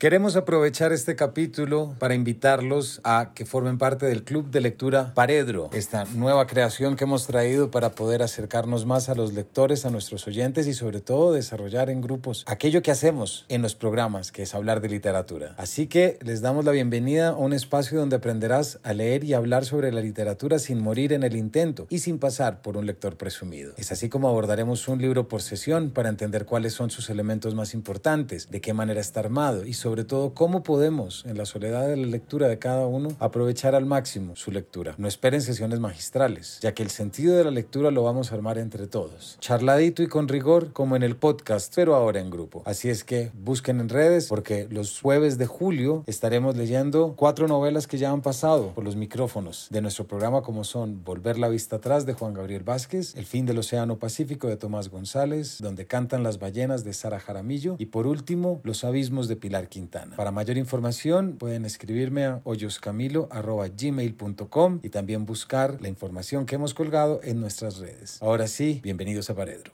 Queremos aprovechar este capítulo para invitarlos a que formen parte del Club de Lectura Paredro, esta nueva creación que hemos traído para poder acercarnos más a los lectores, a nuestros oyentes y sobre todo desarrollar en grupos aquello que hacemos en los programas, que es hablar de literatura. Así que les damos la bienvenida a un espacio donde aprenderás a leer y hablar sobre la literatura sin morir en el intento y sin pasar por un lector presumido. Es así como abordaremos un libro por sesión para entender cuáles son sus elementos más importantes, de qué manera está armado y sobre todo cómo podemos, en la soledad de la lectura de cada uno, aprovechar al máximo su lectura. No esperen sesiones magistrales, ya que el sentido de la lectura lo vamos a armar entre todos. Charladito y con rigor, como en el podcast, pero ahora en grupo. Así es que busquen en redes, porque los jueves de julio estaremos leyendo cuatro novelas que ya han pasado por los micrófonos de nuestro programa, como son Volver la vista atrás de Juan Gabriel Vázquez, El fin del Océano Pacífico de Tomás González, donde cantan las ballenas de Sara Jaramillo y por último, Los abismos de Pilar Quintana. Para mayor información pueden escribirme a hoyoscamilo.gmail.com y también buscar la información que hemos colgado en nuestras redes. Ahora sí, bienvenidos a Paredro.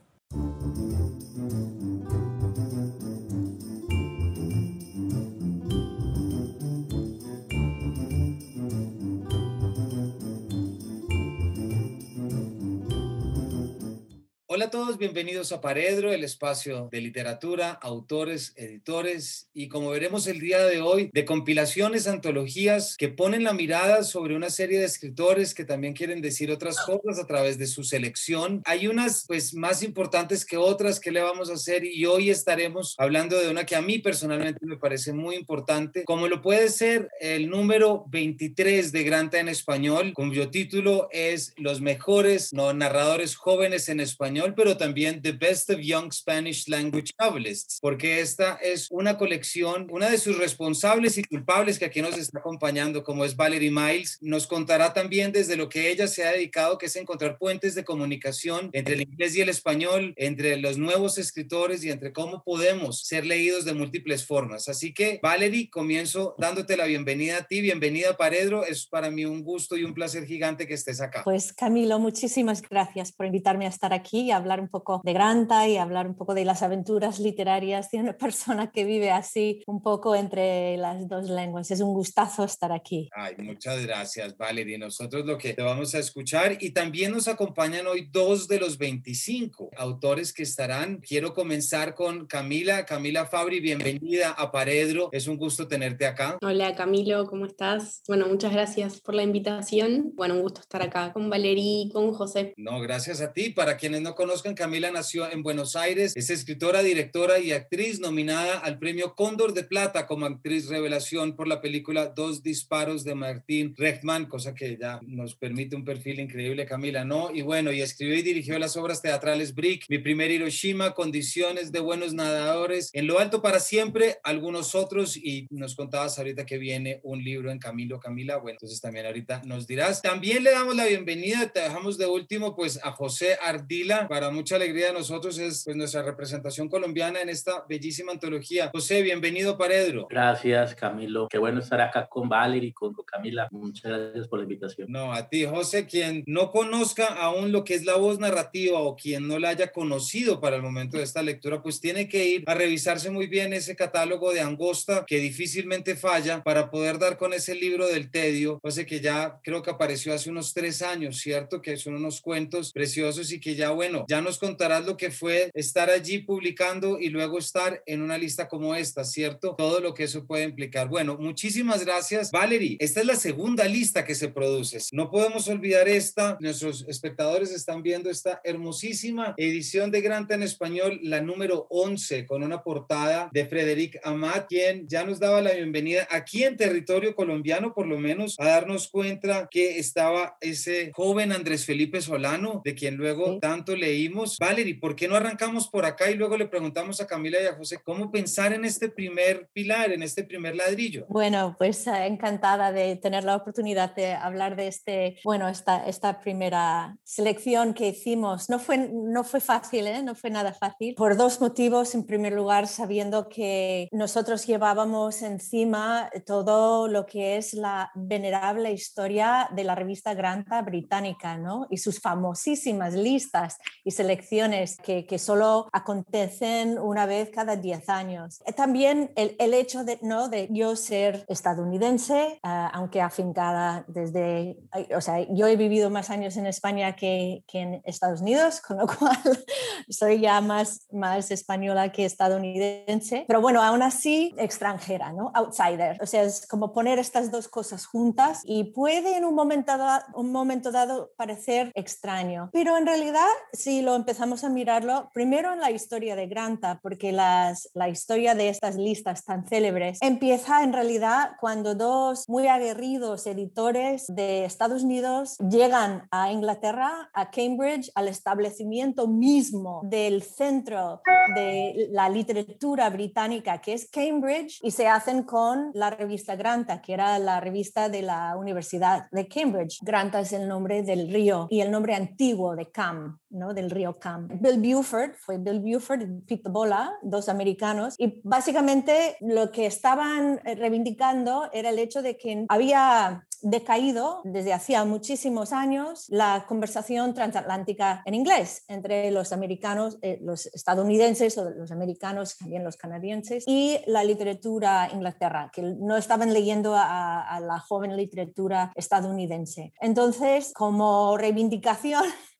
Hola a todos, bienvenidos a Paredro, el espacio de literatura, autores, editores y como veremos el día de hoy, de compilaciones, antologías que ponen la mirada sobre una serie de escritores que también quieren decir otras cosas a través de su selección. Hay unas pues más importantes que otras que le vamos a hacer y hoy estaremos hablando de una que a mí personalmente me parece muy importante, como lo puede ser el número 23 de Granta en español, cuyo título es Los mejores no, narradores jóvenes en español pero también The Best of Young Spanish Language Novelists, porque esta es una colección, una de sus responsables y culpables que aquí nos está acompañando, como es Valerie Miles, nos contará también desde lo que ella se ha dedicado, que es encontrar puentes de comunicación entre el inglés y el español, entre los nuevos escritores y entre cómo podemos ser leídos de múltiples formas. Así que, Valerie, comienzo dándote la bienvenida a ti, bienvenida Paredro, es para mí un gusto y un placer gigante que estés acá. Pues Camilo, muchísimas gracias por invitarme a estar aquí hablar un poco de Granta y hablar un poco de las aventuras literarias de una persona que vive así un poco entre las dos lenguas. Es un gustazo estar aquí. Ay, muchas gracias, Valerie. Nosotros lo que te vamos a escuchar y también nos acompañan hoy dos de los 25 autores que estarán. Quiero comenzar con Camila. Camila Fabri, bienvenida a Paredro. Es un gusto tenerte acá. Hola Camilo, ¿cómo estás? Bueno, muchas gracias por la invitación. Bueno, un gusto estar acá con Valerie y con José. No, gracias a ti. Para quienes no conozcan, Camila nació en Buenos Aires, es escritora, directora y actriz nominada al premio Cóndor de Plata como actriz revelación por la película Dos disparos de Martín Rechtman, cosa que ya nos permite un perfil increíble, Camila, ¿no? Y bueno, y escribió y dirigió las obras teatrales Brick, Mi primer Hiroshima, Condiciones de buenos nadadores, En lo alto para siempre, algunos otros, y nos contabas ahorita que viene un libro en Camilo, Camila, bueno, entonces también ahorita nos dirás. También le damos la bienvenida, te dejamos de último, pues a José Ardila, para mucha alegría de nosotros es pues, nuestra representación colombiana en esta bellísima antología. José, bienvenido Paredro. Gracias, Camilo. Qué bueno estar acá con Valerie y con Camila. Muchas gracias por la invitación. No, a ti, José, quien no conozca aún lo que es la voz narrativa o quien no la haya conocido para el momento de esta lectura, pues tiene que ir a revisarse muy bien ese catálogo de Angosta que difícilmente falla para poder dar con ese libro del tedio, José, que ya creo que apareció hace unos tres años, ¿cierto? Que son unos cuentos preciosos y que ya, bueno, ya nos contarás lo que fue estar allí publicando y luego estar en una lista como esta, ¿cierto? Todo lo que eso puede implicar. Bueno, muchísimas gracias, Valerie. Esta es la segunda lista que se produce. No podemos olvidar esta. Nuestros espectadores están viendo esta hermosísima edición de Granta en español, la número 11, con una portada de Frederic Amat, quien ya nos daba la bienvenida aquí en territorio colombiano, por lo menos, a darnos cuenta que estaba ese joven Andrés Felipe Solano, de quien luego tanto le leímos. Valerie, ¿por qué no arrancamos por acá y luego le preguntamos a Camila y a José cómo pensar en este primer pilar, en este primer ladrillo? Bueno, pues eh, encantada de tener la oportunidad de hablar de este, bueno, esta, primera selección que hicimos. No fue, no fue fácil, ¿eh? no fue nada fácil, por dos motivos. En primer lugar, sabiendo que nosotros llevábamos encima todo lo que es la venerable historia de la revista Granta británica, ¿no? Y sus famosísimas listas y selecciones que, que solo acontecen una vez cada 10 años. También el, el hecho de, ¿no? de yo ser estadounidense, uh, aunque afincada desde, o sea, yo he vivido más años en España que, que en Estados Unidos, con lo cual soy ya más, más española que estadounidense, pero bueno, aún así extranjera, ¿no? Outsider. O sea, es como poner estas dos cosas juntas y puede en un momento, dado, un momento dado parecer extraño, pero en realidad si lo empezamos a mirarlo, primero en la historia de Granta, porque las, la historia de estas listas tan célebres empieza en realidad cuando dos muy aguerridos editores de Estados Unidos llegan a Inglaterra, a Cambridge, al establecimiento mismo del centro de la literatura británica que es Cambridge y se hacen con la revista Granta, que era la revista de la Universidad de Cambridge. Granta es el nombre del río y el nombre antiguo de Cam, ¿no? Del río Cam. Bill Buford, fue Bill Buford y Pete Bola, dos americanos, y básicamente lo que estaban reivindicando era el hecho de que había decaído desde hacía muchísimos años la conversación transatlántica en inglés entre los americanos, eh, los estadounidenses o los americanos, también los canadienses, y la literatura Inglaterra, que no estaban leyendo a la joven literatura estadounidense. Entonces, como reivindicación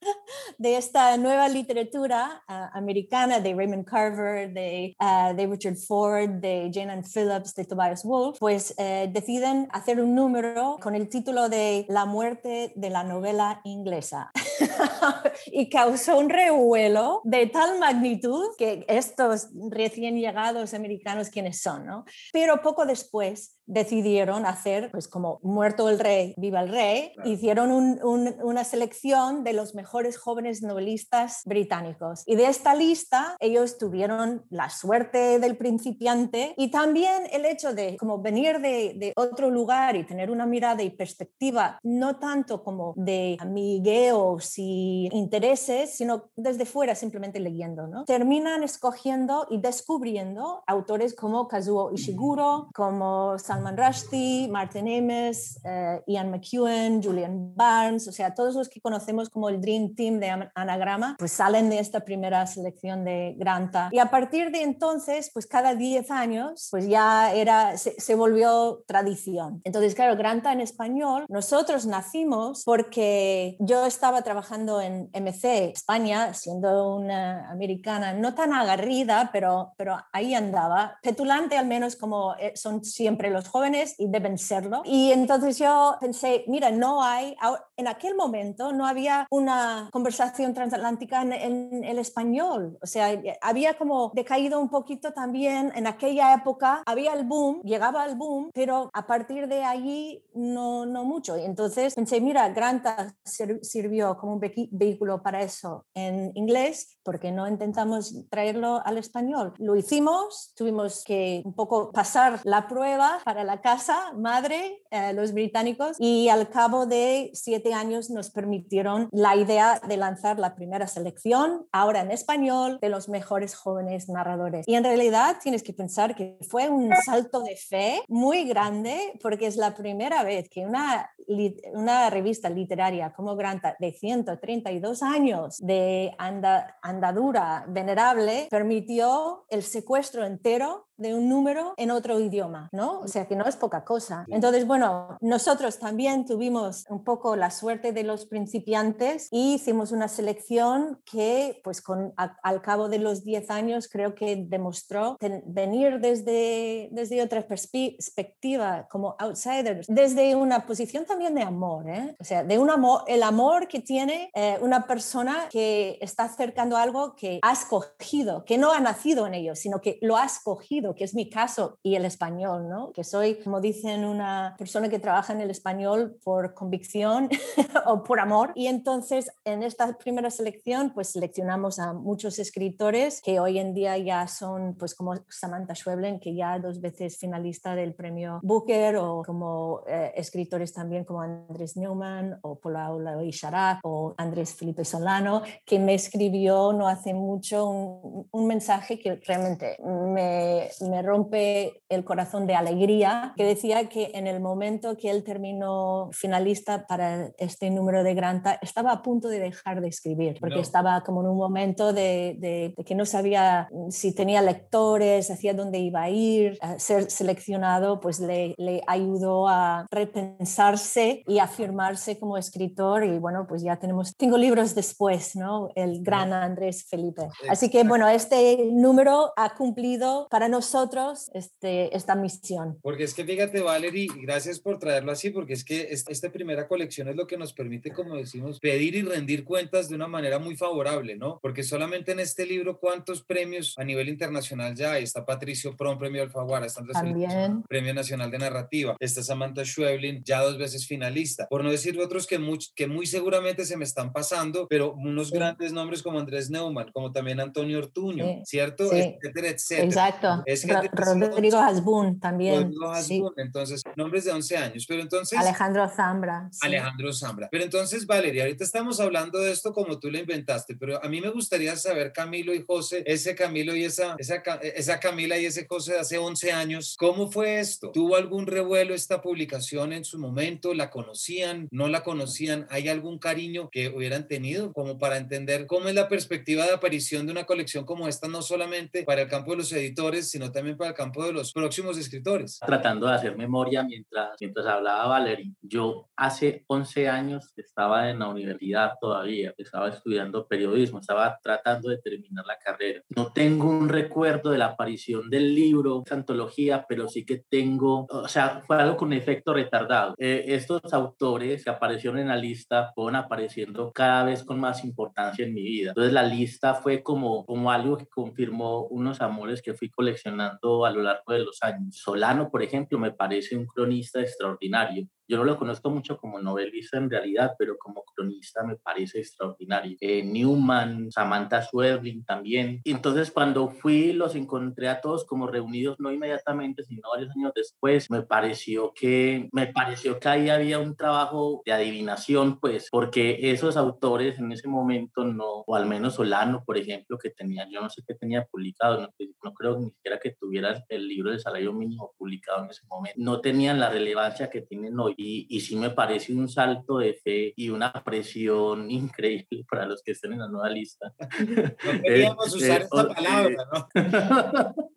de esta nueva literatura uh, americana de Raymond Carver, de, uh, de, Richard Ford, de Jane Ann Phillips, de Tobias Wolff, pues eh, deciden hacer un número con el título de La muerte de la novela inglesa. y causó un revuelo de tal magnitud que estos recién llegados americanos, ¿quiénes son? No? Pero poco después decidieron hacer, pues como muerto el rey, viva el rey, hicieron un, un, una selección de los mejores jóvenes novelistas británicos. Y de esta lista ellos tuvieron la suerte del principiante y también el hecho de como venir de, de otro lugar y tener una mirada y perspectiva no tanto como de amigueos y intereses, sino desde fuera simplemente leyendo, ¿no? Terminan escogiendo y descubriendo autores como Kazuo Ishiguro, como Salman Rushdie, Martin Amis, uh, Ian McEwan, Julian Barnes, o sea, todos los que conocemos como el Dream Team de Anagrama, pues salen de esta primera selección de Granta. Y a partir de entonces, pues cada 10 años, pues ya era, se, se volvió tradición. Entonces, claro, Granta en español, nosotros nacimos porque yo estaba trabajando en MC España, siendo una americana no tan agarrida, pero, pero ahí andaba, petulante al menos como eh, son siempre los jóvenes y deben serlo. Y entonces yo pensé, mira, no hay, en aquel momento no había una conversación transatlántica en, en el español, o sea, había como decaído un poquito también en aquella época, había el boom, llegaba el boom, pero a partir de allí no, no mucho. Y entonces pensé, mira, Granta sirvió como un vehículo para eso en inglés, porque no intentamos traerlo al español. Lo hicimos, tuvimos que un poco pasar la prueba para la casa madre, eh, los británicos, y al cabo de siete años nos permitieron la idea de lanzar la primera selección, ahora en español, de los mejores jóvenes narradores. Y en realidad tienes que pensar que fue un salto de fe muy grande, porque es la primera vez que una, revista literaria como Granta de 132 años de anda, andadura venerable permitió el secuestro entero de un número en otro idioma, ¿no? O sea que no es poca cosa. Entonces, bueno, nosotros también tuvimos un poco la suerte de los principiantes y hicimos una selección que, pues, con, a, al cabo de los 10 años, creo que demostró ten, venir desde, desde otra perspectiva, como outsiders, desde una posición también de amor, ¿eh? O sea, de un amor, el amor que tiene eh, una persona que está acercando algo que ha escogido, que no ha nacido en ello, sino que lo ha que es mi caso, y el español, ¿no? Que soy, como dicen, una persona que trabaja en el español por convicción o por amor. Y entonces, en esta primera selección, pues seleccionamos a muchos escritores que hoy en día ya son, pues como Samantha Schweblin, que ya dos veces finalista del premio Booker, o como eh, escritores también como Andrés Neumann o Paula Isharak o Andrés Felipe Solano, que me escribió no hace mucho un, un mensaje que realmente me, me rompe el corazón de alegría, que decía que en el momento que él terminó finalista para este número de Granta, estaba a punto de dejar de escribir, porque estaba como en un momento de, de, que no sabía si tenía lectores, hacia dónde iba a ir. A ser seleccionado, pues le, le ayudó a repensarse y afirmarse como escritor. Y bueno, pues ya tenemos cinco libros después, ¿no? El gran Andrés Felipe. Así que bueno, este número ha cumplido para nosotros este, esta misión. Porque es que fíjate, Valerie, gracias por traerlo así, porque es que esta primera colección es lo que nos permite, como decimos, pedir y rendir cuentas de una manera muy favorable, ¿no? Porque solamente en este libro, ¿cuántos premios a nivel internacional ya hay? Está Patricio Pron, Premio Alfaguara, está Andrés También. Premio Nacional de Narrativa, está Samantha Schweblin, ya dos veces finalista. Por no decir otros que muy, que muy seguramente se me están pasando, pero unos grandes nombres como Andrés Neumann, como también Antonio Ortuño, ¿cierto? Etcétera, etcétera. Exacto. Es Rodrigo Hasbun también. Rodrigo Hasbun, entonces, nombres de 11 años. Pero entonces... Alejandro Zambra. Alejandro Zambra. Pero entonces, Valeria, ahorita estamos hablando de esto como tú lo inventaste, pero a mí me gustaría saber, Camilo y José, ese Camilo y esa, esa, esa Camila y ese José de hace 11 años, ¿cómo fue esto? ¿Tuvo algún revuelo esta publicación en su momento? ¿La conocían? ¿No la conocían? ¿Hay algún cariño que hubieran tenido como para entender cómo es la perspectiva de aparición de una colección como esta, no solamente para el campo de los editores, sino también para el campo de los próximos escritores? Tratando de hacer memoria mientras, mientras hablaba Valerie, yo hace 11 años estaba en la universidad todavía, estaba estudiando periodismo, estaba tratando de terminar la carrera. No tengo un recuerdo de la aparición del libro, esa antología, pero sí que tengo, o sea, fue algo con efecto retardado. Eh, estos autores que aparecieron en la lista fueron apareciendo cada vez con más importancia en mi vida. Entonces la lista fue como, como algo que confirmó unos amores que fui coleccionando a lo largo de los años. Solano, por ejemplo, me parece un cronista extraordinario. Yo no lo conozco mucho como novelista en realidad, pero como cronista me parece extraordinario. Eh, Newman, Samantha Schweblin también. entonces cuando fui los encontré a todos como reunidos, no inmediatamente, sino varios años después. Me pareció que, me pareció que ahí había un trabajo de adivinación, pues, porque esos autores en ese momento no, o al menos Solano, por ejemplo, que tenía, yo no sé qué tenía publicado, no, no creo ni siquiera que tuviera el libro de salario mínimo publicado en ese momento, no tenían la relevancia que tienen hoy y, y sí me parece un salto de fe y una presión increíble para los que estén en la nueva lista. No queríamos usar eh, esta palabra, ¿no?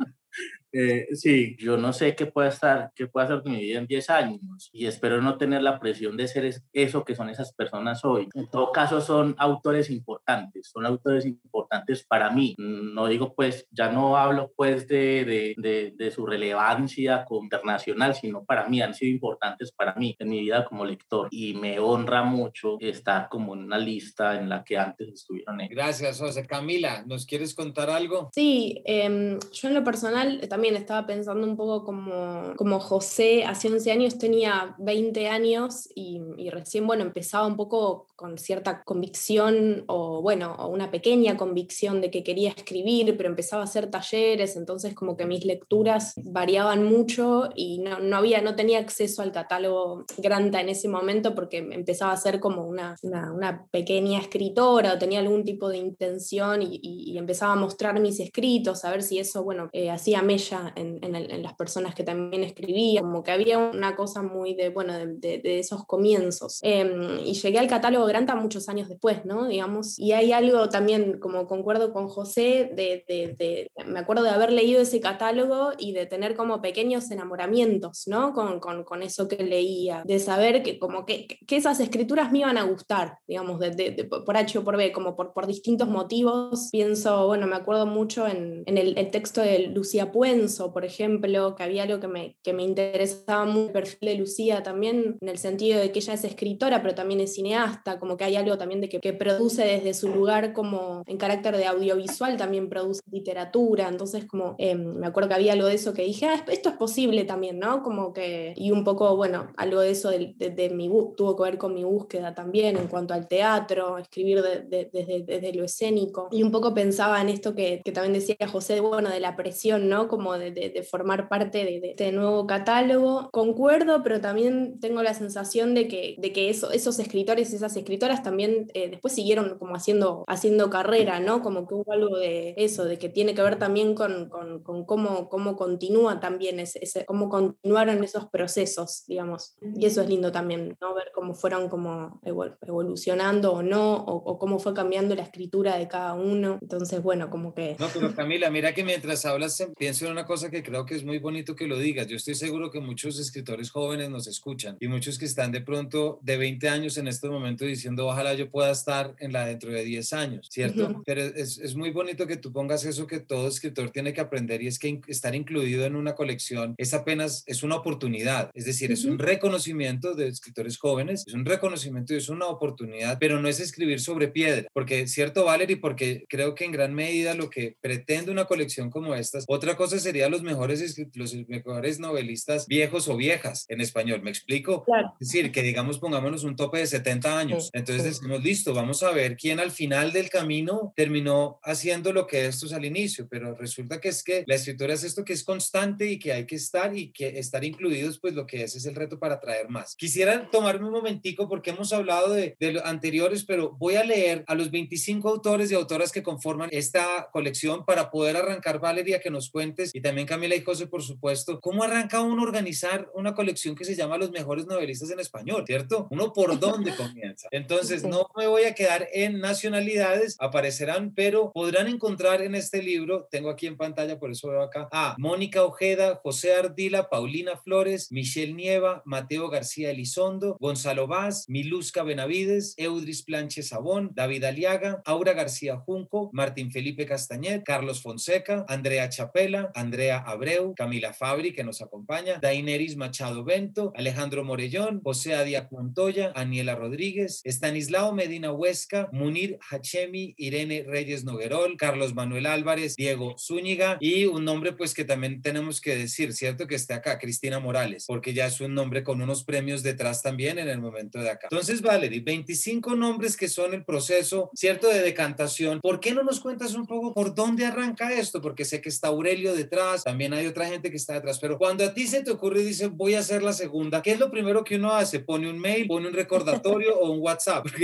Eh, sí, yo no sé qué puede estar, qué puede hacer mi vida en 10 años y espero no tener la presión de ser eso que son esas personas hoy. En todo caso, son autores importantes, son autores importantes para mí. No digo pues, ya no hablo pues de, de, de, su relevancia internacional, sino para mí, han sido importantes para mí en mi vida como lector y me honra mucho estar como en una lista en la que antes estuvieron. Gracias, José. Camila, ¿nos quieres contar algo? Sí, em, yo en lo personal también estaba pensando un poco como, como José, hace 11 años tenía 20 años y, recién, bueno, empezaba un poco con cierta convicción o, bueno, una pequeña convicción de que quería escribir, pero empezaba a hacer talleres, entonces como que mis lecturas variaban mucho y no, no había, no tenía acceso al catálogo Granta en ese momento porque empezaba a ser como una, una, pequeña escritora o tenía algún tipo de intención y, empezaba a mostrar mis escritos, a ver si eso, bueno, eh, hacía mella en, en, las personas que también escribía, como que había una cosa muy de, bueno, de, de, esos comienzos. Em, y llegué al catálogo Granta muchos años después, ¿no? Digamos, y hay algo también, como concuerdo con José, de, me acuerdo de haber leído ese catálogo y de tener como pequeños enamoramientos, ¿no? Con, con, con eso que leía, de saber que como que, que, esas escrituras me iban a gustar, digamos, de, por H o por B, como por, por distintos motivos. Pienso, bueno, me acuerdo mucho en, en el, el texto de Lucía Puente, por ejemplo, que había algo que me, que me interesaba mucho, el perfil de Lucía también, en el sentido de que ella es escritora, pero también es cineasta, como que hay algo también de que, que produce desde su lugar como en carácter de audiovisual, también produce literatura, entonces como em, me acuerdo que había algo de eso que dije, ah, esto es posible también, ¿no? Como que, y un poco, bueno, algo de eso de, de, mi, tuvo que ver con mi búsqueda también en cuanto al teatro, escribir desde, desde lo escénico, y un poco pensaba en esto que, que también decía José, bueno, de la presión, ¿no? Como de, formar parte de, este nuevo catálogo. Concuerdo, pero también tengo la sensación de que, de que esos escritores y esas escritoras también eh, después siguieron como haciendo, haciendo carrera, ¿no? Como que hubo algo de eso, de que tiene que ver también con, con, cómo, cómo continúa también, ese, cómo continuaron esos procesos, digamos. Y eso es lindo también, ¿no? Ver cómo fueron como evolucionando o no, o, cómo fue cambiando la escritura de cada uno. Entonces, bueno, como que... No, pero Camila, mira que mientras hablas, pienso en una cosa que creo que es muy bonito que lo digas. Yo estoy seguro que muchos escritores jóvenes nos escuchan y muchos que están de pronto de 20 años en este momento diciendo, ojalá yo pueda estar en la dentro de 10 años, ¿cierto? Pero es, es muy bonito que tú pongas eso que todo escritor tiene que aprender y es que estar incluido en una colección es apenas, es una oportunidad, es decir, es un reconocimiento de escritores jóvenes, es un reconocimiento y es una oportunidad, pero no es escribir sobre piedra, porque cierto, Valerie, porque creo que en gran medida lo que pretende una colección como estas, otra cosa sería los mejores, los mejores novelistas viejos o viejas en español, ¿me explico? Es decir, que digamos pongámonos un tope de 70 años, entonces decimos, listo, vamos a ver quién al final del camino terminó haciendo lo que estos al inicio, pero resulta que es que la escritura es esto que es constante y que hay que estar y que estar incluidos, pues lo que es es el reto para traer más. Quisiera tomarme un momentico porque hemos hablado de, de los anteriores, pero voy a leer a los 25 autores y autoras que conforman esta colección para poder arrancar, Valeria, que nos cuentes, y también Camila y José, por supuesto, cómo arranca uno a organizar una colección que se llama Los Mejores Novelistas en Español, ¿cierto? Uno por dónde comienza. Entonces, no me voy a quedar en nacionalidades, aparecerán, pero podrán encontrar en este libro, tengo aquí en pantalla, por eso veo acá, a Mónica Ojeda, José Ardila, Paulina Flores, Michelle Nieva, Mateo García Elizondo, Gonzalo Vaz, Milusca Benavides, Eudris Planche Sabón, David Aliaga, Aura García Junco, Martín Felipe Castañet, Carlos Fonseca, Andrea Chapela, Andrea Abreu, Camila Fabri, que nos acompaña, Daineris Machado Bento, Alejandro Morellón, José Adia Montoya, Aniela Rodríguez, Estanislao Medina Huesca, Munir Hachemi, Irene Reyes Noguerol, Carlos Manuel Álvarez, Diego Zúñiga y un nombre pues que también tenemos que decir, ¿cierto? Que esté acá, Cristina Morales, porque ya es un nombre con unos premios detrás también en el momento de acá. Entonces, Valerie, 25 nombres que son el proceso, ¿cierto? De decantación. ¿Por qué no nos cuentas un poco por dónde arranca esto? Porque sé que está Aurelio detrás, también hay otra gente que está detrás, pero cuando a ti se te ocurre y dices, voy a hacer la segunda, ¿qué es lo primero que uno hace? ¿Pone un mail, pone un recordatorio o un WhatsApp?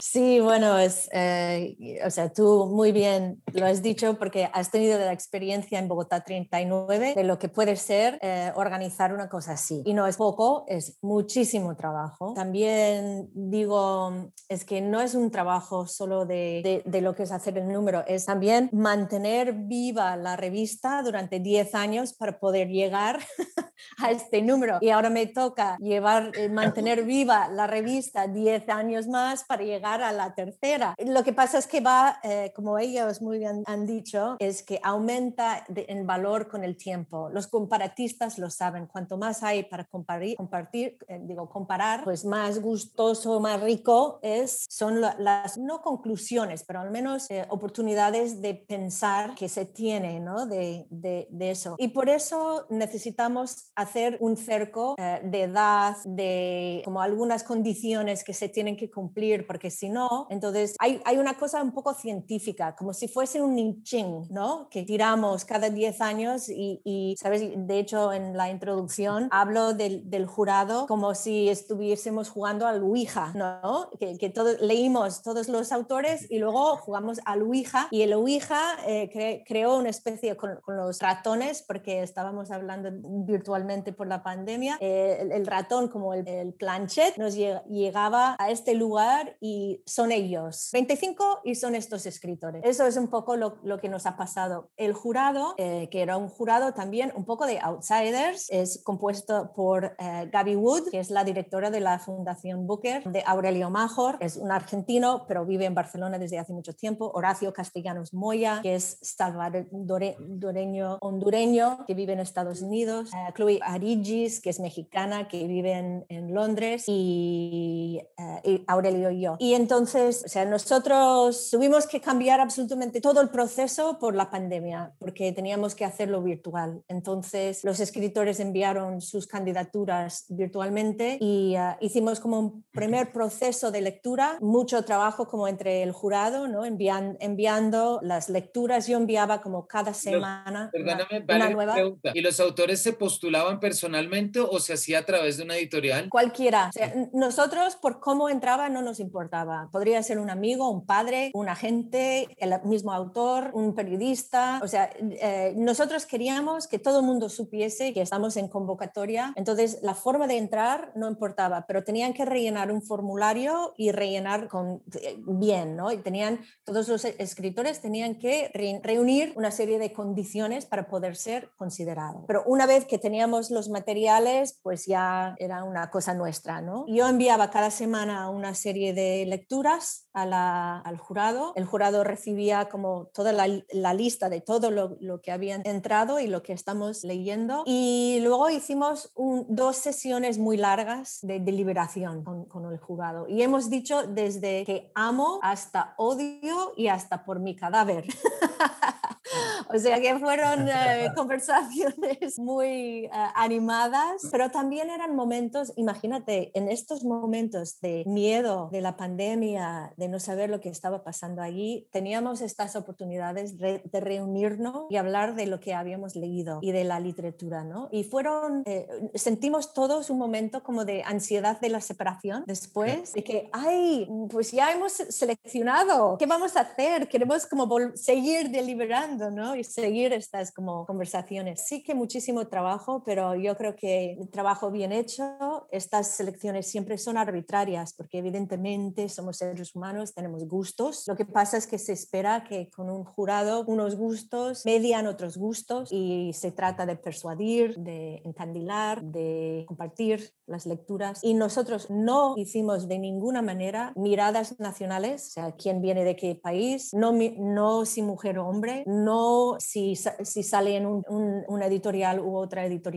Sí, bueno, es, eh, o sea, tú muy bien lo has dicho porque has tenido la experiencia en Bogotá 39 de lo que puede ser eh, organizar una cosa así. Y no es poco, es muchísimo trabajo. También digo, es que no es un trabajo solo de, de, lo que es hacer el número, es también mantener viva la revista durante 10 años para poder llegar a este número. Y ahora me toca llevar, eh, mantener viva la revista 10 años más para llegar a la tercera. Lo que pasa es que va, eh, como ellos muy bien han dicho, es que aumenta en valor con el tiempo. Los comparatistas lo saben. Cuanto más hay para compartir, compartir eh, digo, comparar, pues más gustoso, más rico es, son las, no conclusiones, pero al menos oportunidades de pensar que se tiene, ¿no? De, de, de, eso. Y por eso necesitamos hacer un cerco de edad, de como algunas condiciones que se tienen que cumplir, porque si no, entonces hay, hay una cosa un poco científica, como si fuese un ninching, ¿no? Que tiramos cada 10 años y, y, ¿sabes? De hecho, en la introducción hablo del, del, jurado como si estuviésemos jugando al Ouija, ¿no? Que, que todos, leímos todos los autores y luego jugamos al Ouija y el Ouija eh, creó una especie con, con, los ratones, porque estábamos hablando virtualmente por la pandemia, eh, el, el, ratón como el, el planchet nos llegaba a este lugar y son ellos. 25 y son estos escritores. Eso es un poco lo, lo que nos ha pasado. El jurado, eh, que era un jurado también un poco de outsiders, es compuesto por eh, Gaby Wood, que es la directora de la Fundación Booker, de Aurelio Major, es un argentino, pero vive en Barcelona desde hace mucho tiempo, Horacio Castellanos Moya, que es salvadoreño hondureño, que vive en Estados Unidos, uh, Chloe Arigis, que es mexicana, que vive en, en Londres, y, eh, y, Aurelio y yo. Y entonces, o sea, nosotros tuvimos que cambiar absolutamente todo el proceso por la pandemia, porque teníamos que hacerlo virtual. Entonces, los escritores enviaron sus candidaturas virtualmente y uh, hicimos como un primer proceso de lectura, mucho trabajo como entre el jurado, ¿no? Envian, enviando las lecturas. Yo enviaba como cada semana. Los, perdóname, una, una nueva. Pregunta. ¿Y los autores se postulaban personalmente o se hacía a través de una editorial? Cualquiera. O sea, nosotros, por cómo entraba, no nos importaba. Podría ser un amigo, un padre, un agente, el mismo autor, un periodista. O sea, eh, nosotros queríamos que todo el mundo supiese que estamos en convocatoria. Entonces, la forma de entrar no importaba, pero tenían que rellenar un formulario y rellenar con eh, bien, ¿no? Y tenían, todos los escritores tenían que re reunir una serie de condiciones para poder ser considerados. Pero una vez que teníamos los materiales, pues ya era una cosa nuestra, ¿no? Yo enviaba cada semana una serie de lecturas a la, al jurado. El jurado recibía como toda la, la lista de todo lo, lo, que habían entrado y lo que estamos leyendo. Y luego hicimos un, dos sesiones muy largas de deliberación con, con el jurado. Y hemos dicho desde que amo hasta odio y hasta por mi cadáver. o sea que fueron eh, conversaciones muy animadas, pero también eran momentos, imagínate, en estos momentos de miedo de la pandemia, de no saber lo que estaba pasando allí, teníamos estas oportunidades de, de reunirnos y hablar de lo que habíamos leído y de la literatura, ¿no? Y fueron, eh, sentimos todos un momento como de ansiedad de la separación después, de que, ay, pues ya hemos seleccionado, ¿qué vamos a hacer? Queremos como seguir deliberando, ¿no? Y seguir estas como conversaciones. Sí que muchísimo trabajo, pero yo creo que el trabajo bien hecho, estas selecciones siempre son arbitrarias, porque evidentemente somos seres humanos, tenemos gustos. Lo que pasa es que se espera que con un jurado unos gustos median otros gustos y se trata de persuadir, de encandilar, de compartir las lecturas. Y nosotros no hicimos de ninguna manera miradas nacionales, o sea, quién viene de qué país, no, no si mujer o hombre, no si, si sale en un, un, una editorial u otra editorial,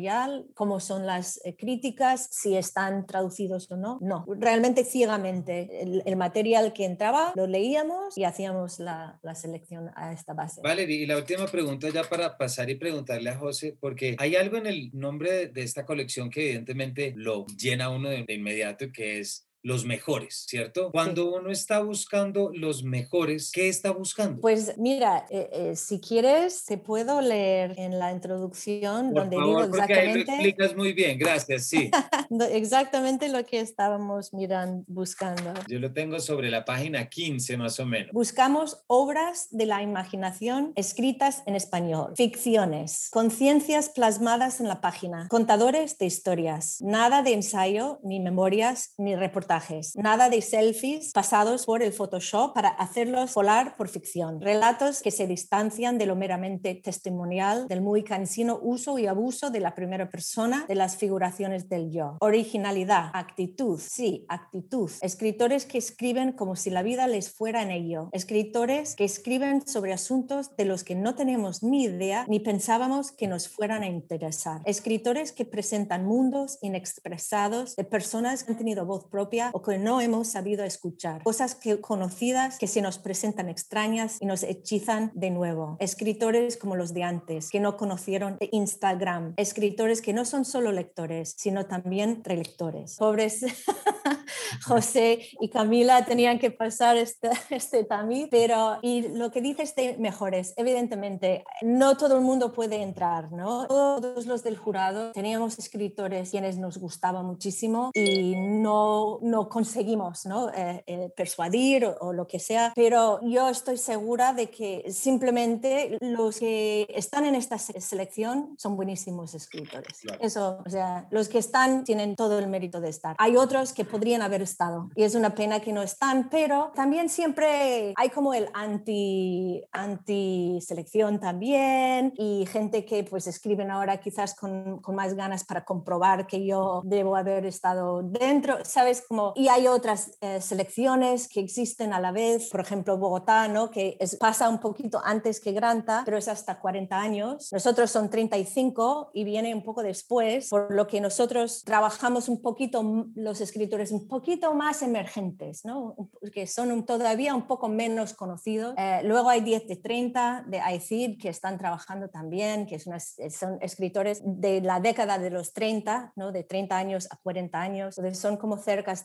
cómo son las eh, críticas, si están traducidos o no. No, realmente ciegamente. El, el material que entraba lo leíamos y hacíamos la, la, selección a esta base. Valerie, y la última pregunta ya para pasar y preguntarle a José, porque hay algo en el nombre de esta colección que evidentemente lo llena uno de, de inmediato, que es los mejores, ¿cierto? Cuando sí. uno está buscando los mejores, ¿qué está buscando? Pues mira, eh, eh, si quieres, te puedo leer en la introducción Por donde favor, digo porque ahí lo exactamente, explicas muy bien, gracias, sí. exactamente lo que estábamos mirando, buscando. Yo lo tengo sobre la página 15 más o menos. Buscamos obras de la imaginación escritas en español, ficciones, conciencias plasmadas en la página, contadores de historias, nada de ensayo, ni memorias, ni reportajes, nada de selfies pasados por el Photoshop para hacerlos volar por ficción, relatos que se distancian de lo meramente testimonial, del muy cansino uso y abuso de la primera persona de las figuraciones del yo. Originalidad, actitud, sí, actitud. Escritores que escriben como si la vida les fuera en ello. Escritores que escriben sobre asuntos de los que no tenemos ni idea ni pensábamos que nos fueran a interesar. Escritores que presentan mundos inexpresados de personas que han tenido voz propia o que no hemos sabido escuchar. Cosas que, conocidas que se nos presentan extrañas y nos hechizan de nuevo. Escritores como los de antes, que no conocieron Instagram. Escritores que no son solo lectores, sino también relectores. Pobres José y Camila tenían que pasar este, este tamiz, pero y lo que dices de mejores, evidentemente, no todo el mundo puede entrar, ¿no? Todos los del jurado teníamos escritores quienes nos gustaban muchísimo y no, no conseguimos ¿no? Eh, eh, persuadir o, o, lo que sea, pero yo estoy segura de que simplemente los que están en esta selección son buenísimos escritores. Claro. Eso, o sea, los que están tienen todo el mérito de estar. Hay otros que podrían haber estado y es una pena que no están, pero también siempre hay como el anti, anti selección también y gente que pues escriben ahora quizás con, con más ganas para comprobar que yo debo haber estado dentro, ¿sabes? Y hay otras eh, selecciones que existen a la vez, por ejemplo Bogotá, ¿no? Que es, pasa un poquito antes que Granta, pero es hasta 40 años. Nosotros son 35 y viene un poco después, por lo que nosotros trabajamos un poquito, los escritores un poquito más emergentes, ¿no? Que son todavía un poco menos conocidos. Eh, luego hay 10 de 30 de ICID que están trabajando también, que es son escritores de la década de los 30, ¿no? De 30 años a 40 años. Entonces son como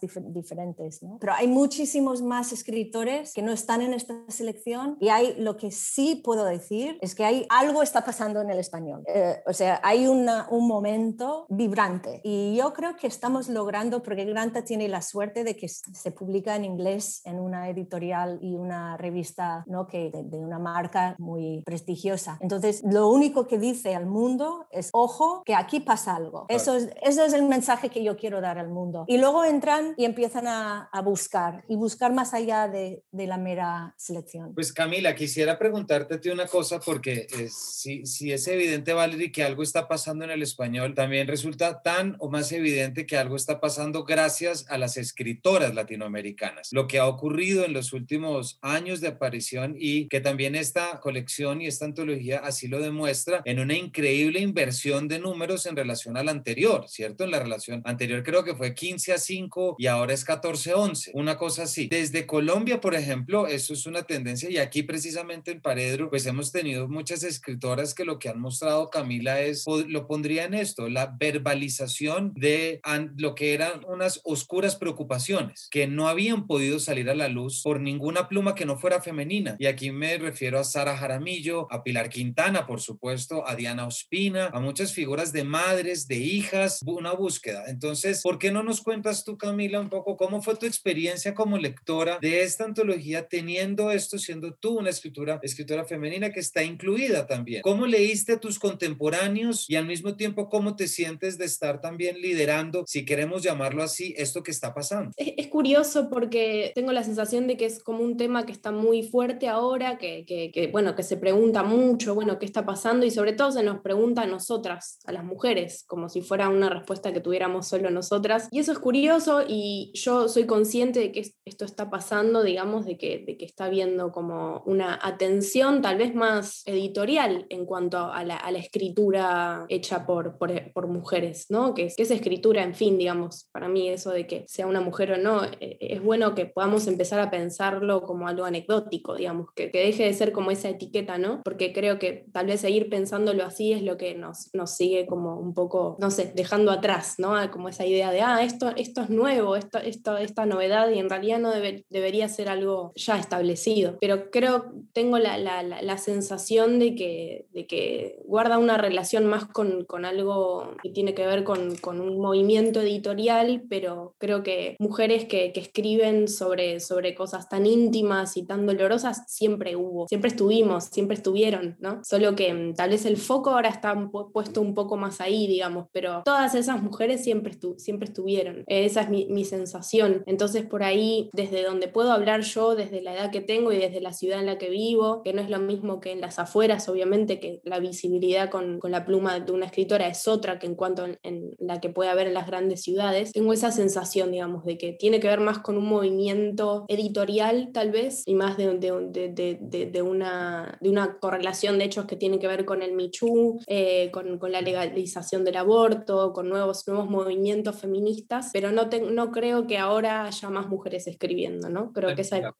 cercas diferentes, ¿no? Pero hay muchísimos más escritores que no están en esta selección y hay lo que sí puedo decir es que hay algo está pasando en el español. Eh, o sea, hay una, un momento vibrante y yo creo que estamos logrando, porque Granta tiene la suerte de que se publica en inglés en una editorial y una revista ¿no? que, de, una marca muy prestigiosa. Entonces, lo único que dice al mundo es, ojo, que aquí pasa algo. Eso es, eso es el mensaje que yo quiero dar al mundo. Y luego entran y empiezan a, a buscar y buscar más allá de, de, la mera selección. Pues Camila, quisiera preguntarte una cosa porque si, si es evidente, Valerie, que algo está pasando en el español, también resulta tan o más evidente que algo está pasando gracias a las escritoras latinoamericanas. Lo que ha ocurrido en los últimos años de aparición y que también esta colección y esta antología así lo demuestra en una increíble inversión de números en relación a la anterior, ¿cierto? En la relación anterior creo que fue 15 a 5 y ahora es 14 a 11, una cosa así. Desde Colombia, por ejemplo, eso es una tendencia y aquí precisamente en Paredro, pues hemos tenido muchas escritoras que lo que han mostrado Camila es, lo pondría en esto, la verbalización de lo que eran unas oscuras preocupaciones que no habían podido salir a la luz por ninguna pluma que no fuera femenina. Y aquí me refiero a Sara Jaramillo, a Pilar Quintana, por supuesto, a Diana Ospina, a muchas figuras de madres, de hijas, una búsqueda. Entonces, ¿por qué no nos cuentas tú, Camila, un poco cómo fue tu experiencia como lectora de esta antología, teniendo esto, siendo tú una escritura, escritora femenina que está incluida también? ¿Cómo leíste a tus contemporáneos y al mismo tiempo cómo te sientes de estar también liderando, si queremos llamarlo así, esto que está pasando? Es, curioso porque tengo la sensación de que es como un tema que está muy fuerte ahora, que, que, bueno, que se pregunta mucho, bueno, ¿qué está pasando? Y sobre todo se nos pregunta a nosotras, a las mujeres, como si fuera una respuesta que tuviéramos solo nosotras. Y eso es curioso y yo soy consciente de que esto está pasando, digamos, de que, de que está habiendo como una atención tal vez más editorial en cuanto a la, escritura hecha por, por, por mujeres, ¿no? Que es, que es escritura, en fin, digamos, para mí eso de que sea una mujer o no, eh, es bueno que podamos empezar a pensarlo como algo anecdótico, digamos, que, que deje de ser como esa etiqueta, ¿no? Porque creo que tal vez seguir pensándolo así es lo que nos, nos sigue como un poco, no sé, dejando atrás, ¿no? Como esa idea de, ah, esto, esto es nuevo, esto, esto, esta novedad y en realidad no debe, debería ser algo ya establecido. Pero creo, tengo la, la, la, sensación de que, de que guarda una relación más con, con algo que tiene que ver con, con, un movimiento editorial, pero creo que mujeres que, que escriben sobre, sobre cosas tan íntimas y tan dolorosas siempre hubo, siempre estuvimos, siempre estuvieron, ¿no? Solo que mm, tal vez el foco ahora está puesto un poco más ahí, digamos, pero todas esas mujeres siempre, estu siempre estuvieron. Esa es mi, mi, sensación. Entonces, por ahí, desde donde puedo hablar yo, desde la edad que tengo y desde la ciudad en la que vivo, que no es lo mismo que en las afueras, obviamente, que la visibilidad con, con la pluma de una escritora es otra que en cuanto en, la que puede haber en las grandes ciudades, tengo esa sensación, digamos, de que tiene que ver más con un movimiento editorial, tal vez, y más de, de, de, de una, de una correlación de hechos que tiene que ver con el Michu, eh, con, con, la legalización del aborto, con nuevos, nuevos movimientos feministas, pero no, te, no creo que ahora haya más mujeres escribiendo, ¿no? Creo que esa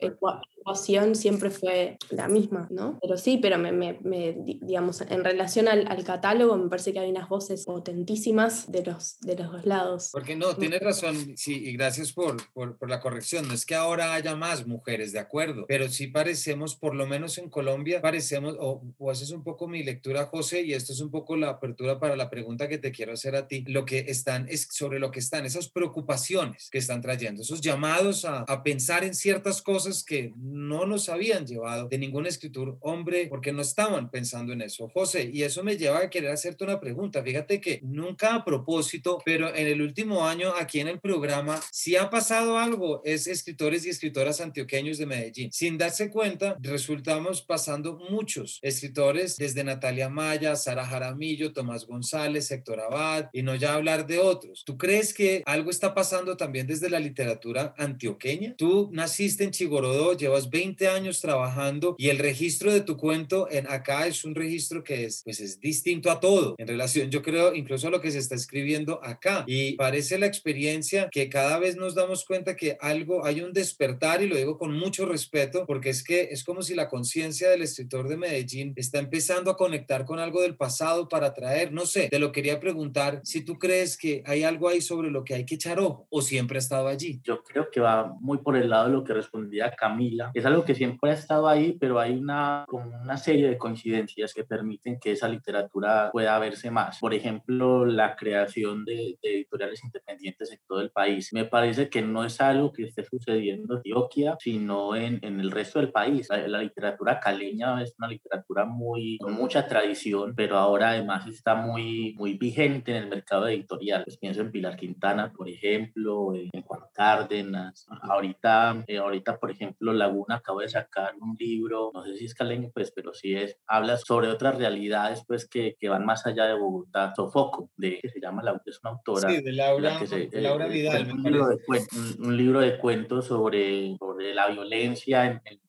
siempre fue la misma, ¿no? Pero sí, pero me, me, me digamos, en relación al, al, catálogo, me parece que hay unas voces potentísimas de los, de los dos lados. Porque no, tienes razón, sí, y gracias por, por, por la corrección. No es que ahora haya más mujeres, de acuerdo, pero sí parecemos, por lo menos en Colombia, parecemos, o, o esa es un poco mi lectura, José, y esto es un poco la apertura para la pregunta que te quiero hacer a ti. Lo que están es sobre lo que están, esas preocupaciones que están trayendo, esos llamados a, a pensar en ciertas cosas que no nos habían llevado de ningún escritor hombre, porque no estaban pensando en eso. José, y eso me lleva a querer hacerte una pregunta. Fíjate que nunca a propósito pero en el último año aquí en el programa sí ha pasado algo, es escritores y escritoras antioqueños de Medellín. Sin darse cuenta, resultamos pasando muchos escritores, desde Natalia Maya, Sara Jaramillo, Tomás González, Héctor Abad, y no ya hablar de otros. ¿Tú crees que algo está pasando también desde la literatura antioqueña? Tú naciste en Chigorodó, llevas 20 años trabajando y el registro de tu cuento en acá es un registro que es, pues es distinto a todo en relación, yo creo, incluso a lo que se está escribiendo acá. Y parece la experiencia que cada vez nos damos cuenta que algo, hay un despertar, y lo digo con mucho respeto, porque es que es como si la conciencia del escritor de Medellín está empezando a conectar con algo del pasado para traer, no sé, te lo quería preguntar si tú crees que hay algo ahí sobre lo que hay que echar ojo o siempre ha estado allí. Yo creo que va muy por el lado de lo que respondía Camila. Es algo que siempre ha estado ahí, pero hay una, como una serie de coincidencias que permiten que esa literatura pueda verse más. Por ejemplo, la creación de, editoriales independientes en todo el país. Me parece que no es algo que esté sucediendo en Antioquia, sino en, en el resto del país. La, literatura caleña es una literatura muy, con mucha tradición, pero ahora además está muy, muy vigente en el mercado editorial. Pues pienso en Pilar Quintana, por ejemplo, en Juan Cárdenas. Ahorita, eh, ahorita, por ejemplo, Acaba de sacar un libro, no sé si es caleño, pues, pero sí es, habla sobre otras realidades, pues, que, que van más allá de Bogotá. Sofoco, de, que se llama, es una autora. Sí, de Laura, Laura eh, Vidal, un, libro de cuentos, un, libro de cuentos sobre, sobre la violencia en, en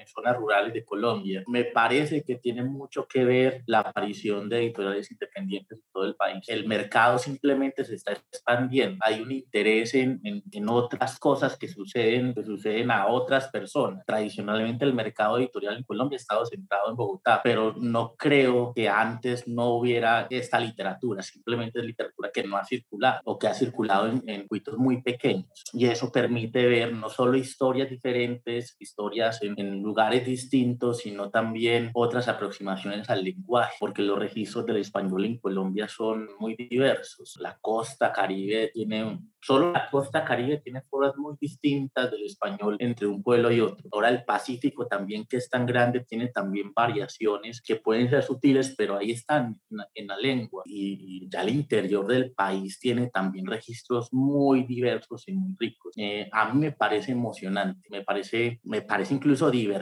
en zonas rurales de Colombia. Me parece que tiene mucho que ver la aparición de editoriales independientes en todo el país. El mercado simplemente se está expandiendo. Hay un interés en, en, otras cosas que suceden, que suceden a otras personas. Tradicionalmente el mercado editorial en Colombia ha estado centrado en Bogotá, pero no creo que antes no hubiera esta literatura. Simplemente es literatura que no ha circulado o que ha circulado en, en muy pequeños. Y eso permite ver no solo historias diferentes, historias en, en lugares distintos, sino también otras aproximaciones al lenguaje, porque los registros del español en Colombia son muy diversos. La costa caribe tiene Solo la costa caribe tiene formas muy distintas del español entre un pueblo y otro. Ahora el Pacífico también, que es tan grande, tiene también variaciones que pueden ser sutiles, pero ahí están en, la lengua. Y, ya el interior del país tiene también registros muy diversos y muy ricos. Eh, a mí me parece emocionante, me parece, me parece incluso divertido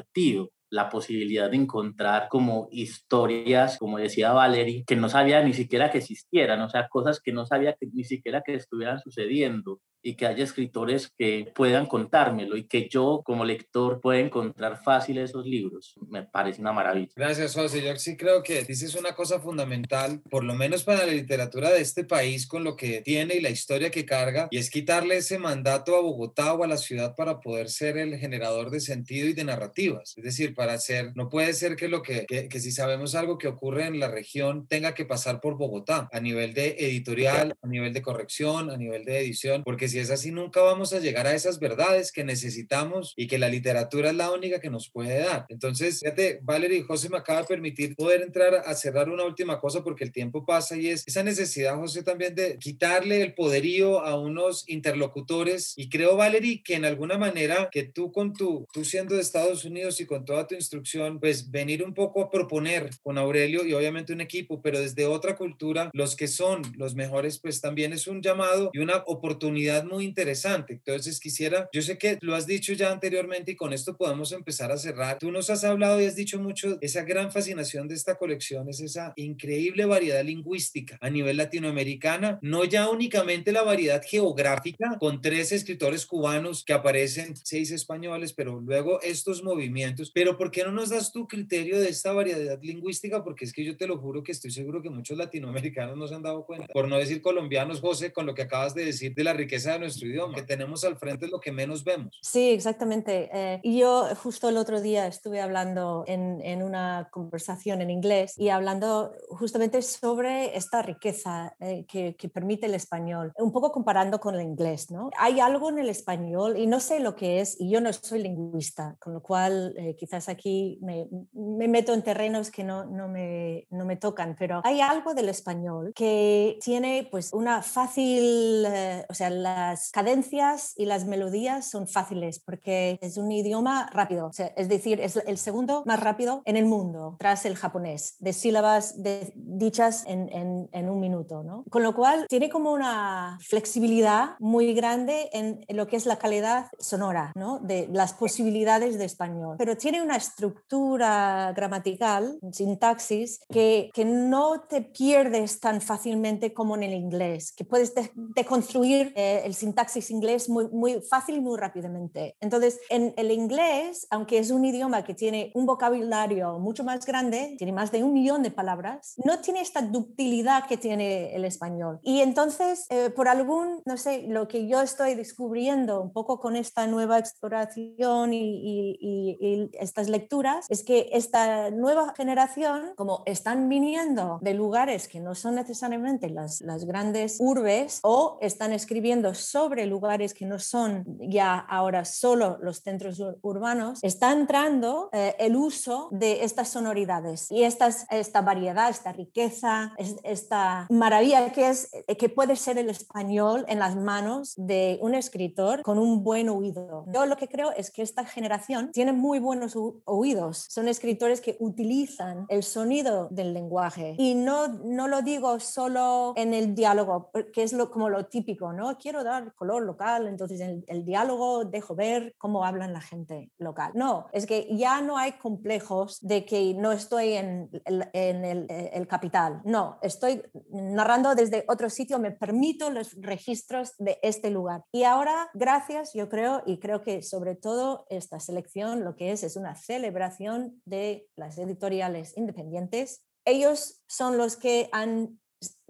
la posibilidad de encontrar como historias, como decía Valerie, que no sabía ni siquiera que existieran, o sea, cosas que no sabía que ni siquiera que estuvieran sucediendo y que haya escritores que puedan contármelo y que yo como lector pueda encontrar fácil esos libros. Me parece una maravilla. Gracias, José. Yo sí creo que dices una cosa fundamental, por lo menos para la literatura de este país, con lo que tiene y la historia que carga, y es quitarle ese mandato a Bogotá o a la ciudad para poder ser el generador de sentido y de narrativas. Es decir, para hacer, no puede ser que lo que, que, que si sabemos algo que ocurre en la región tenga que pasar por Bogotá a nivel de editorial, a nivel de corrección, a nivel de edición, porque si es así, nunca vamos a llegar a esas verdades que necesitamos y que la literatura es la única que nos puede dar. Entonces, fíjate, Valerie José me acaba de permitir poder entrar a cerrar una última cosa porque el tiempo pasa y es esa necesidad, José, también de quitarle el poderío a unos interlocutores. Y creo, Valerie, que en alguna manera que tú con tu, tú siendo de Estados Unidos y con toda tu instrucción, pues venir un poco a proponer con Aurelio y obviamente un equipo, pero desde otra cultura, los que son los mejores, pues también es un llamado y una oportunidad muy interesante. Entonces quisiera, yo sé que lo has dicho ya anteriormente y con esto podemos empezar a cerrar. Tú nos has hablado y has dicho mucho, esa gran fascinación de esta colección es esa increíble variedad lingüística a nivel latinoamericana, no ya únicamente la variedad geográfica con tres escritores cubanos que aparecen, seis españoles, pero luego estos movimientos. Pero ¿por qué no nos das tu criterio de esta variedad lingüística? Porque es que yo te lo juro que estoy seguro que muchos latinoamericanos no se han dado cuenta, por no decir colombianos, José, con lo que acabas de decir de la riqueza de nuestro idioma. Que tenemos al frente es lo que menos vemos. Sí, exactamente. Eh, yo justo el otro día estuve hablando en, en, una conversación en inglés y hablando justamente sobre esta riqueza eh, que, que, permite el español, un poco comparando con el inglés. ¿no? Hay algo en el español y no sé lo que es, y yo no soy lingüista, con lo cual eh, quizás aquí me, me, meto en terrenos que no, no, me, no me tocan, pero hay algo del español que tiene pues una fácil, o sea, la las cadencias y las melodías son fáciles porque es un idioma rápido, es decir, es el segundo más rápido en el mundo tras el japonés, de sílabas de, dichas en, en, un minuto. ¿no? Con lo cual tiene como una flexibilidad muy grande en lo que es la calidad sonora, ¿no? de las posibilidades de español, pero tiene una estructura gramatical, sintaxis, que, que no te pierdes tan fácilmente como en el inglés, que puedes deconstruir eh, el sintaxis inglés muy, muy fácil y muy rápidamente. Entonces, en el inglés, aunque es un idioma que tiene un vocabulario mucho más grande, tiene más de un millón de palabras, no tiene esta ductilidad que tiene el español. Y entonces, eh, por algún, no sé, lo que yo estoy descubriendo un poco con esta nueva exploración y, y estas lecturas, es que esta nueva generación, como están viniendo de lugares que no son necesariamente las, las grandes urbes o están escribiendo sobre lugares que no son ya ahora solo los centros urbanos, está entrando eh, el uso de estas sonoridades y estas, esta variedad, esta riqueza, esta maravilla que, es, eh, que puede ser el español en las manos de un escritor con un buen oído. Yo lo que creo es que esta generación tiene muy buenos oídos. Son escritores que utilizan el sonido del lenguaje y no, no lo digo solo en el diálogo, que es lo, como lo típico, ¿no? Quiero color local, entonces en el, diálogo dejo ver cómo hablan la gente local. No, es que ya no hay complejos de que no estoy en, el, el, capital. No, estoy narrando desde otro sitio, me permito los registros de este lugar. Y ahora, gracias, yo creo, y creo que sobre todo esta selección lo que es es una celebración de las editoriales independientes. Ellos son los que han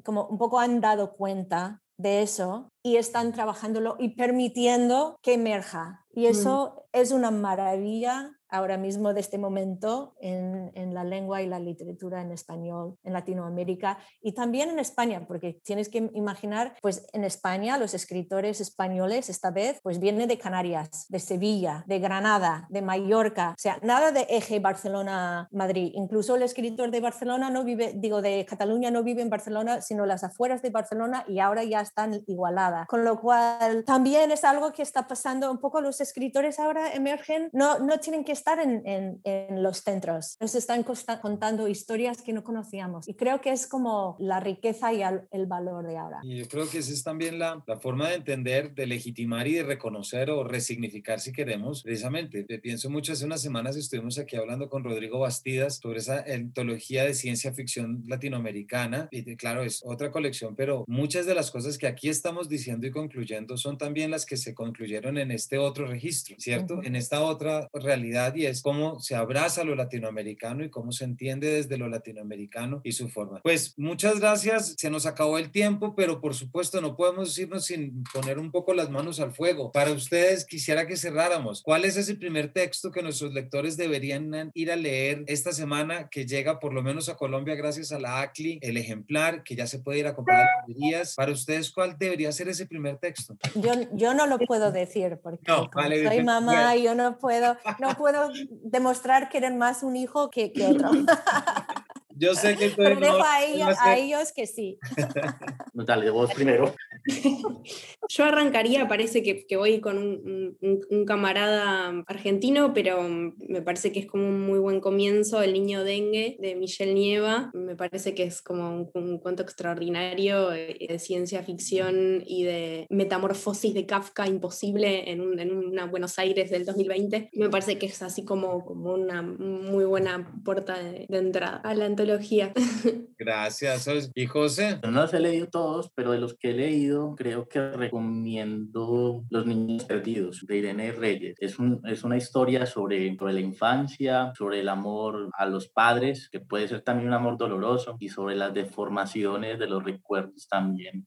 como un poco han dado cuenta de eso y están trabajándolo y permitiendo que emerja. Y mm. eso es una maravilla ahora mismo de este momento en, en, la lengua y la literatura en español en Latinoamérica y también en España, porque tienes que imaginar, pues en España los escritores españoles esta vez pues vienen de Canarias, de Sevilla, de Granada, de Mallorca, o sea, nada de eje Barcelona-Madrid. Incluso el escritor de Barcelona no vive, digo, de Cataluña no vive en Barcelona, sino las afueras de Barcelona y ahora ya están igualadas. Con lo cual también es algo que está pasando un poco los escritores ahora emergen, no, no tienen que estar en, en, los centros. Nos están contando historias que no conocíamos y creo que es como la riqueza y el, valor de ahora. Y yo creo que esa es también la, la, forma de entender, de legitimar y de reconocer o resignificar si queremos. Precisamente, pienso mucho, hace unas semanas estuvimos aquí hablando con Rodrigo Bastidas sobre esa antología de ciencia ficción latinoamericana y claro, es otra colección, pero muchas de las cosas que aquí estamos diciendo y concluyendo son también las que se concluyeron en este otro registro, ¿cierto? En esta otra realidad y es cómo se abraza lo latinoamericano y cómo se entiende desde lo latinoamericano y su forma. Pues muchas gracias, se nos acabó el tiempo, pero por supuesto no podemos irnos sin poner un poco las manos al fuego. Para ustedes quisiera que cerráramos. ¿Cuál es ese primer texto que nuestros lectores deberían ir a leer esta semana que llega por lo menos a Colombia gracias a la ACLI, el ejemplar que ya se puede ir a comprar librerías? Para ustedes, ¿cuál debería ser ese primer texto? Yo, yo no lo puedo decir porque soy mamá y yo no puedo, no puedo demostrar que eran más un hijo que, que otro. Yo sé que Pero dejo a ellos, a ellos que sí. Dale, vos primero. Yo arrancaría, parece que, que voy con un, un, camarada argentino, pero me parece que es como un muy buen comienzo, El niño dengue de Michelle Nieva. Me parece que es como un, cuento extraordinario de, ciencia ficción y de metamorfosis de Kafka imposible en, en, una Buenos Aires del 2020. Me parece que es así como, como una muy buena puerta de, de entrada a la Gracias. ¿Y José? No los he leído todos, pero de los que he leído, creo que recomiendo Los Niños Perdidos, de Irene Reyes. Es, un, es una historia sobre, sobre la infancia, sobre el amor a los padres, que puede ser también un amor doloroso, y sobre las deformaciones de los recuerdos también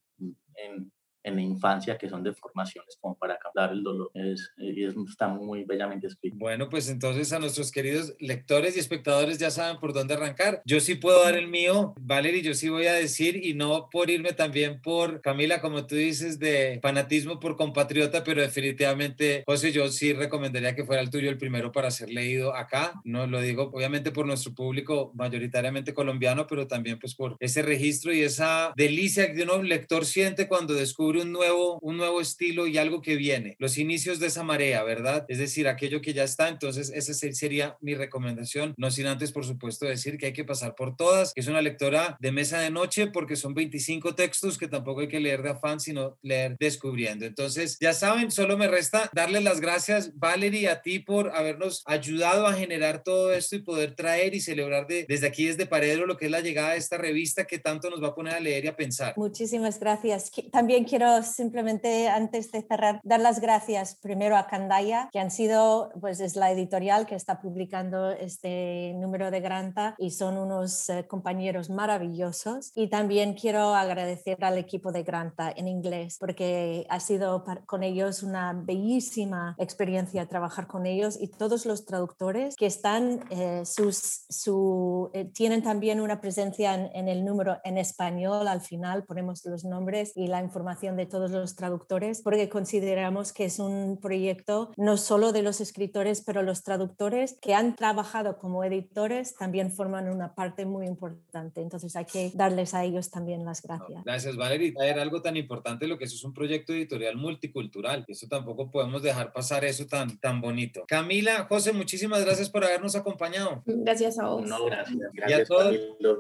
en, en la infancia que son deformaciones como para captar el dolor. Es, y está muy bellamente escrito. Bueno, pues entonces a nuestros queridos lectores y espectadores ya saben por dónde arrancar. Yo sí puedo dar el mío, Valerie, yo sí voy a decir y no por irme también por Camila, como tú dices, de fanatismo por compatriota, pero definitivamente, José, yo sí recomendaría que fuera el tuyo el primero para ser leído acá. No lo digo obviamente por nuestro público mayoritariamente colombiano, pero también pues por ese registro y esa delicia que uno lector siente cuando descubre descubre un nuevo, un nuevo estilo y algo que viene. Los inicios de esa marea, ¿verdad? Es decir, aquello que ya está. Entonces, esa sería mi recomendación. No sin antes, por supuesto, decir que hay que pasar por todas, es una lectora de mesa de noche porque son 25 textos que tampoco hay que leer de afán, sino leer descubriendo. Entonces, ya saben, solo me resta darles las gracias, Valerie, a ti por habernos ayudado a generar todo esto y poder traer y celebrar desde aquí, desde Paredro, lo que es la llegada de esta revista que tanto nos va a poner a leer y a pensar. Muchísimas gracias. También quiero simplemente, antes de cerrar, dar las gracias primero a Candaya, que han sido, pues es la editorial que está publicando este número de Granta y son unos eh, compañeros maravillosos. Y también quiero agradecer al equipo de Granta en inglés, porque ha sido con ellos una bellísima experiencia trabajar con ellos y todos los traductores que están, eh, sus, su, eh, tienen también una presencia en, en, el número en español. Al final ponemos los nombres y la información de todos los traductores, porque consideramos que es un proyecto no solo de los escritores, pero los traductores que han trabajado como editores también forman una parte muy importante. Entonces hay que darles a ellos también las gracias. gracias, Valeria. Era algo tan importante lo que eso es un proyecto editorial multicultural. Eso tampoco podemos dejar pasar eso tan, tan bonito. Camila, José, muchísimas gracias por habernos acompañado. Gracias a vos. No, gracias. Gracias, a todos.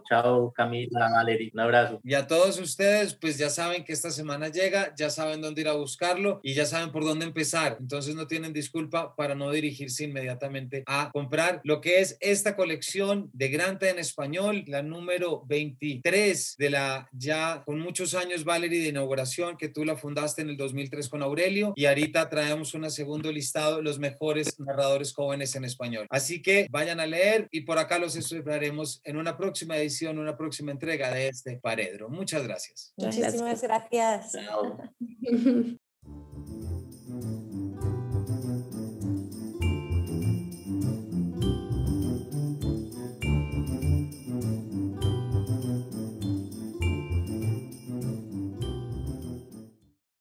Chao, Camila, Valeria. Un abrazo. Y a todos ustedes, pues ya saben que esta semana llega, ya saben dónde ir a buscarlo y ya saben por dónde empezar. Entonces no tienen disculpa para no dirigirse inmediatamente a comprar lo que es esta colección de Granta en español, la número 23 de la ya con muchos años, Valerie, de inauguración, que tú la fundaste en el 2003 con Aurelio y ahorita traemos un segundo listado, los mejores narradores jóvenes en español. Así que vayan a leer y por acá los esperaremos en una próxima edición, una próxima entrega de este Paredro. Muchas gracias. Muchísimas gracias. know